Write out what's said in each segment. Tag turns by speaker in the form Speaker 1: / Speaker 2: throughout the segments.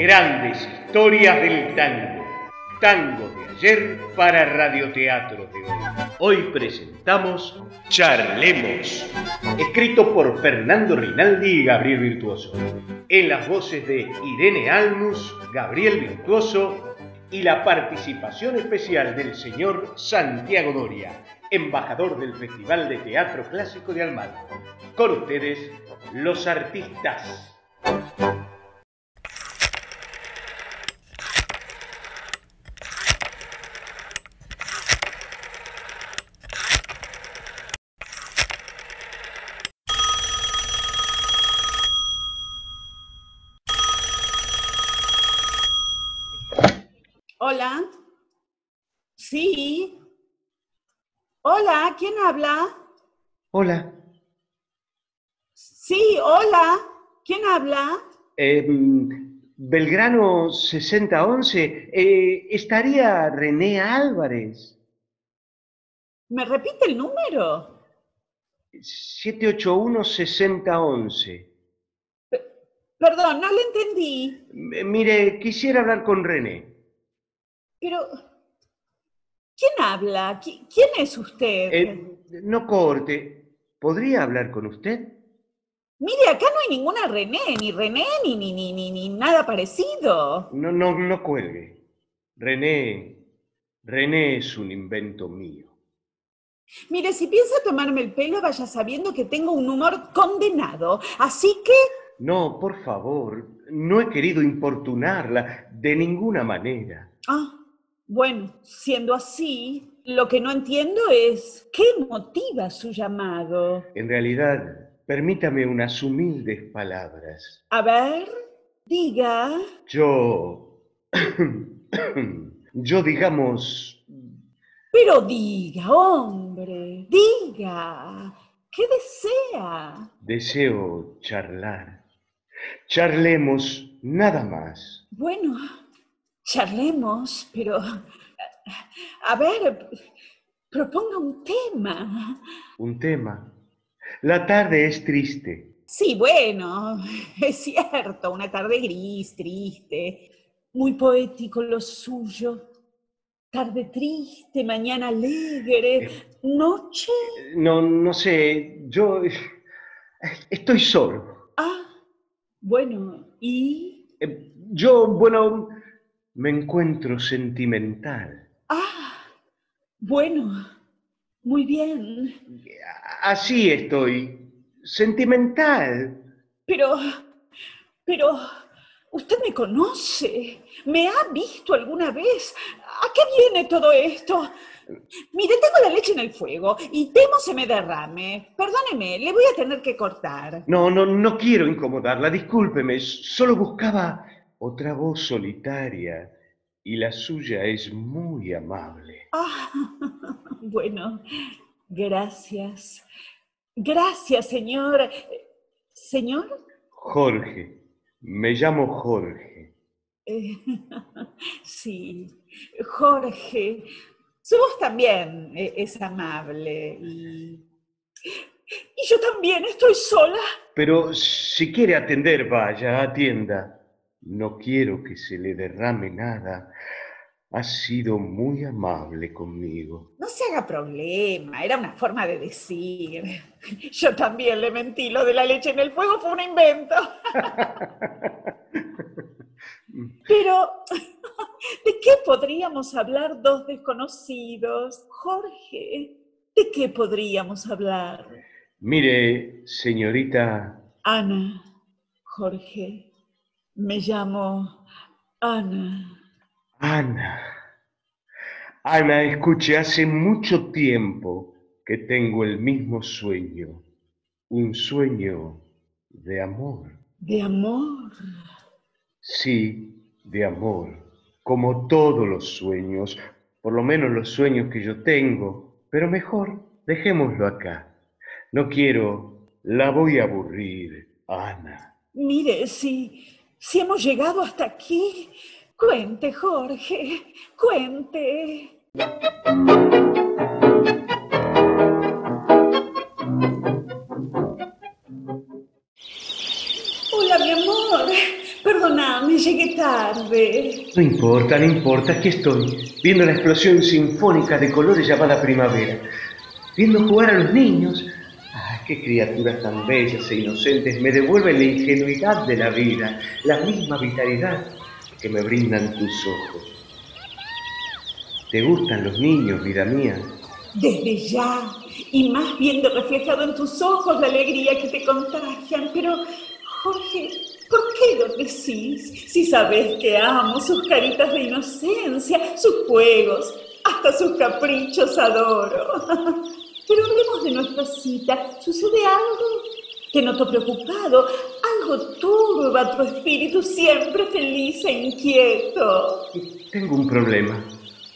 Speaker 1: Grandes historias del tango. Tango de ayer para radioteatro de hoy. Hoy presentamos Charlemos, escrito por Fernando Rinaldi y Gabriel Virtuoso. En las voces de Irene Almus, Gabriel Virtuoso y la participación especial del señor Santiago Doria, embajador del Festival de Teatro Clásico de Almagro. Con ustedes, los artistas.
Speaker 2: Hola. Sí. Hola, ¿quién habla?
Speaker 1: Hola.
Speaker 2: Sí, hola. ¿Quién habla?
Speaker 1: Eh, Belgrano 6011. Eh, ¿Estaría René Álvarez?
Speaker 2: ¿Me repite el número?
Speaker 1: 781-6011.
Speaker 2: Perdón, no le entendí.
Speaker 1: M- Mire, quisiera hablar con René.
Speaker 2: Pero, ¿quién habla? ¿Qui- ¿Quién es usted?
Speaker 1: Eh, no corte. ¿Podría hablar con usted?
Speaker 2: Mire, acá no hay ninguna René, ni René, ni, ni, ni, ni, ni nada parecido.
Speaker 1: No, no, no cuelgue. René, René es un invento mío.
Speaker 2: Mire, si piensa tomarme el pelo, vaya sabiendo que tengo un humor condenado. Así que,
Speaker 1: No, por favor, no he querido importunarla de ninguna manera.
Speaker 2: ah, bueno, siendo así, lo que no entiendo es qué motiva su llamado.
Speaker 1: En realidad, permítame unas humildes palabras.
Speaker 2: A ver, diga.
Speaker 1: Yo, yo digamos,
Speaker 2: Pero diga, hombre, diga. ¿Qué desea?
Speaker 1: deseo charlar. Charlemos nada más.
Speaker 2: Bueno, charlemos, pero... A ver, proponga un tema.
Speaker 1: Un tema. La tarde es triste.
Speaker 2: Sí, bueno, es cierto, una tarde gris, triste, muy poético lo suyo. Tarde triste, mañana alegre, noche...
Speaker 1: No, no sé, yo estoy solo.
Speaker 2: Ah, bueno, ¿y?
Speaker 1: Eh, Yo, bueno, me encuentro sentimental.
Speaker 2: Ah, bueno, muy bien.
Speaker 1: Así estoy, sentimental.
Speaker 2: Pero, pero, usted me conoce, me ha visto alguna vez. ¿A qué viene todo esto? Mire, tengo la leche en el fuego y temo se me derrame. Perdóneme, le voy a tener que cortar.
Speaker 1: No, no, no quiero incomodarla, discúlpeme, solo buscaba otra voz solitaria y la suya es muy amable.
Speaker 2: Ah, bueno, gracias. Gracias, señor. ¿Señor?
Speaker 1: Jorge, me llamo Jorge.
Speaker 2: Eh, sí, Jorge, su voz también e- es amable y, y yo también estoy sola.
Speaker 1: Pero si quiere atender, vaya, atienda. No quiero que se le derrame nada. Ha sido muy amable conmigo.
Speaker 2: No se haga problema, era una forma de decir. Yo también le mentí, lo de la leche en el fuego fue un invento. Pero, ¿de qué podríamos hablar dos desconocidos? Jorge, ¿de qué podríamos hablar?
Speaker 1: Mire, señorita,
Speaker 2: Ana, Jorge, me llamo Ana.
Speaker 1: Ana. Ana, escuche, hace mucho tiempo que tengo el mismo sueño. Un sueño de amor.
Speaker 2: De amor.
Speaker 1: Sí, de amor. Como todos los sueños, por lo menos los sueños que yo tengo. Pero mejor, dejémoslo acá. No quiero, la voy a aburrir, Ana.
Speaker 2: Mire, si, si hemos llegado hasta aquí, cuente, Jorge, cuente. Hola, mi amor. Perdón Perdóname, llegué tarde.
Speaker 1: No importa, no importa, aquí estoy, viendo la explosión sinfónica de colores llamada primavera, viendo jugar a los niños. ¡Ay, qué criaturas tan bellas e inocentes! Me devuelven la ingenuidad de la vida, la misma vitalidad que me brindan tus ojos. ¿Te gustan los niños, vida mía?
Speaker 2: Desde ya, y más viendo reflejado en tus ojos la alegría que te contagian. Pero, Jorge, ¿por qué lo decís? Si sabes que amo sus caritas de inocencia, sus juegos, hasta sus caprichos adoro. Pero hablemos de nuestra cita. ¿Sucede algo? Te noto preocupado. Algo turba tu espíritu siempre feliz e inquieto.
Speaker 1: Tengo un problema.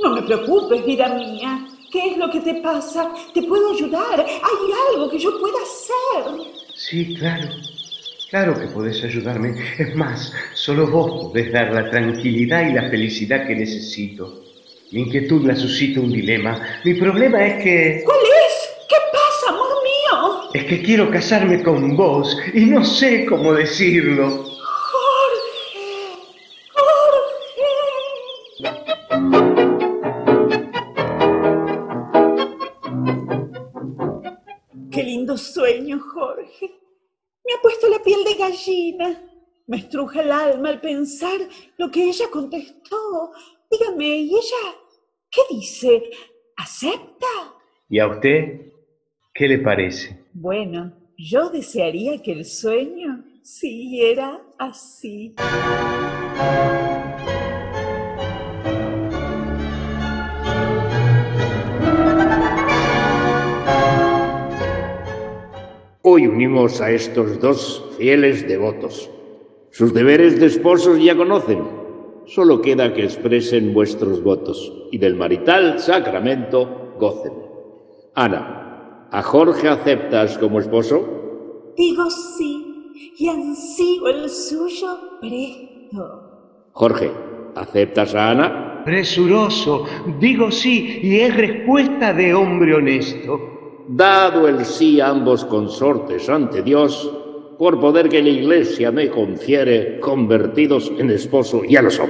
Speaker 2: No me preocupes, vida mía. ¿Qué es lo que te pasa? ¿Te puedo ayudar? ¿Hay algo que yo pueda hacer?
Speaker 1: Sí, claro. Claro que podés ayudarme. Es más, solo vos podés dar la tranquilidad y la felicidad que necesito. Mi inquietud la suscita un dilema. Mi problema es que...
Speaker 2: ¿Cuál Es
Speaker 1: que quiero casarme con vos y no sé cómo decirlo.
Speaker 2: sueño, Jorge. Me ha puesto la piel de gallina. Me estruja el alma al pensar lo que ella contestó. Dígame, ¿y ella qué dice? ¿Acepta?
Speaker 1: ¿Y a usted qué le parece?
Speaker 2: Bueno, yo desearía que el sueño siguiera así.
Speaker 3: Hoy unimos a estos dos fieles devotos. Sus deberes de esposos ya conocen. Solo queda que expresen vuestros votos y del marital sacramento gocen. Ana, ¿a Jorge aceptas como esposo?
Speaker 2: Digo sí, y ansío el suyo presto.
Speaker 3: Jorge, ¿aceptas a Ana?
Speaker 1: Presuroso, digo sí, y es respuesta de hombre honesto
Speaker 3: dado el sí a ambos consortes ante Dios, por poder que la Iglesia me confiere, convertidos en esposo, ya lo son.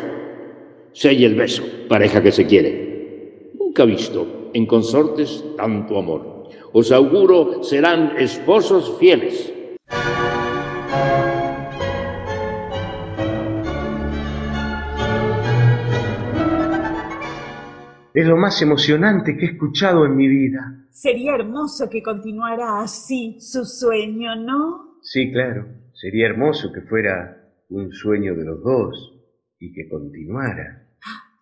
Speaker 3: Sella el beso, pareja que se quiere. Nunca he visto en consortes tanto amor. Os auguro serán esposos fieles.
Speaker 1: Es lo más emocionante que he escuchado en mi vida.
Speaker 2: Sería hermoso que continuara así su sueño, ¿no?
Speaker 1: Sí, claro. Sería hermoso que fuera un sueño de los dos y que continuara.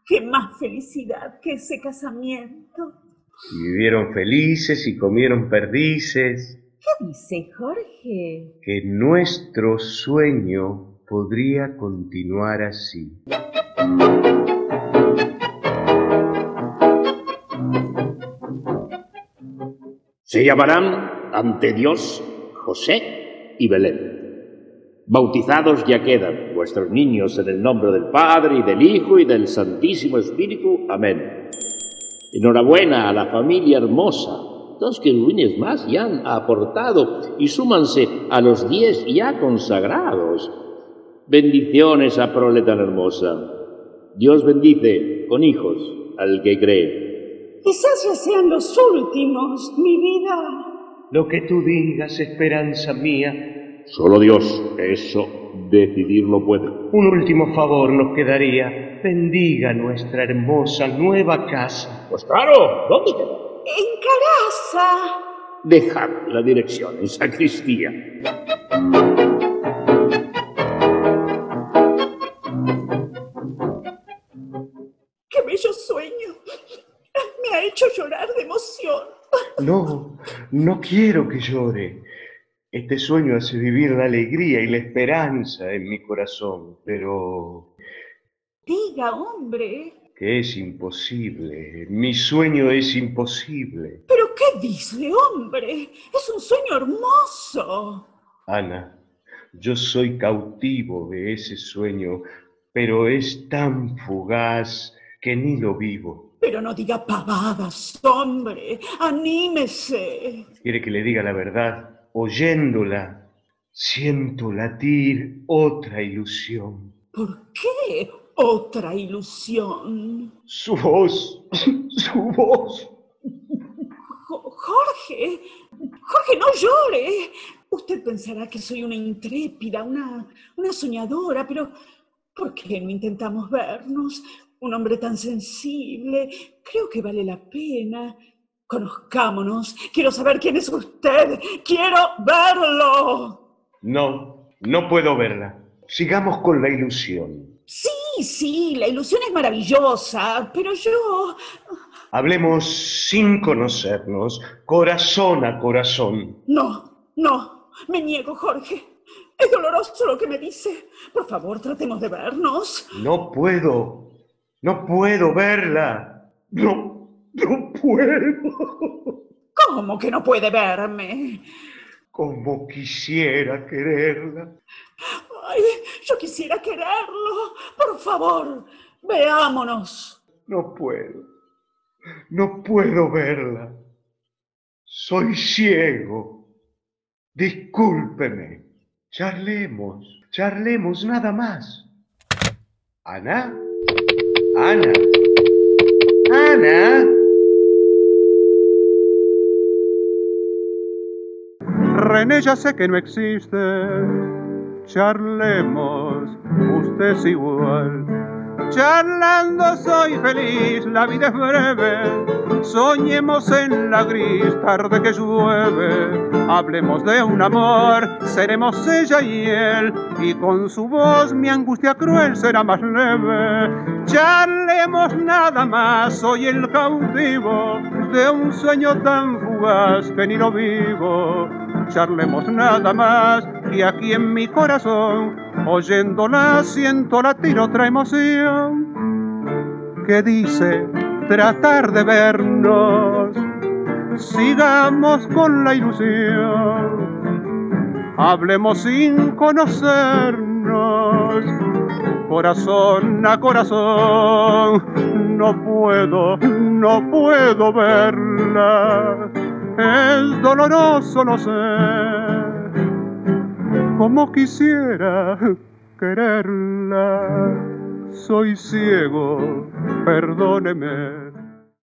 Speaker 2: ¡Qué más felicidad que ese casamiento!
Speaker 1: Y vivieron felices y comieron perdices.
Speaker 2: ¿Qué dice Jorge?
Speaker 1: Que nuestro sueño podría continuar así.
Speaker 3: Se llamarán ante Dios José y Belén. Bautizados ya quedan vuestros niños en el nombre del Padre y del Hijo y del Santísimo Espíritu. Amén. Enhorabuena a la familia hermosa. Dos querubines más ya han aportado y súmanse a los diez ya consagrados. Bendiciones a prole tan hermosa. Dios bendice con hijos al que cree.
Speaker 2: Quizás ya sean los últimos, mi vida.
Speaker 1: Lo que tú digas, esperanza mía.
Speaker 3: Solo Dios, eso decidirlo puede.
Speaker 1: Un último favor nos quedaría. Bendiga nuestra hermosa nueva casa.
Speaker 3: Pues claro, ¿dónde queda?
Speaker 2: En Caraza.
Speaker 3: Dejad la dirección en sacristía.
Speaker 2: ¡Qué bello sueño! Me ha hecho llorar de emoción.
Speaker 1: No, no quiero que llore. Este sueño hace vivir la alegría y la esperanza en mi corazón, pero...
Speaker 2: Diga, hombre.
Speaker 1: Que es imposible. Mi sueño es imposible.
Speaker 2: ¿Pero qué dice, hombre? Es un sueño hermoso.
Speaker 1: Ana, yo soy cautivo de ese sueño, pero es tan fugaz que ni lo vivo.
Speaker 2: Pero no diga pavadas, hombre, anímese.
Speaker 1: Quiere que le diga la verdad. Oyéndola, siento latir otra ilusión.
Speaker 2: ¿Por qué otra ilusión?
Speaker 1: Su voz, su voz.
Speaker 2: Jorge, Jorge, no llore. Usted pensará que soy una intrépida, una, una soñadora, pero ¿por qué no intentamos vernos? Un hombre tan sensible, creo que vale la pena. Conozcámonos. Quiero saber quién es usted. Quiero verlo.
Speaker 1: No, no puedo verla. Sigamos con la ilusión.
Speaker 2: Sí, sí, la ilusión es maravillosa, pero yo...
Speaker 1: Hablemos sin conocernos, corazón a corazón.
Speaker 2: No, no, me niego, Jorge. Es doloroso lo que me dice. Por favor, tratemos de vernos.
Speaker 1: No puedo, no puedo verla. No, no puedo.
Speaker 2: ¿Cómo que no puede verme?
Speaker 1: Como quisiera quererla.
Speaker 2: Ay, yo quisiera quererlo. Por favor, veámonos.
Speaker 1: No puedo. No puedo verla. Soy ciego. Discúlpeme. Charlemos. Charlemos nada más. Ana. Ana. Ana.
Speaker 4: René ya sé que no existe. Charlemos, usted es igual. Charlando soy feliz, la vida es breve, soñemos en la gris tarde que llueve, hablemos de un amor, seremos ella y él, y con su voz mi angustia cruel será más leve. Charlemos nada más, soy el cautivo de un sueño tan fugaz que ni lo vivo charlemos nada más y aquí en mi corazón, oyéndola siento latir otra emoción que dice tratar de vernos, sigamos con la ilusión, hablemos sin conocernos, corazón a corazón, no puedo, no puedo verla es doloroso, no sé, como quisiera quererla. Soy ciego, perdóneme.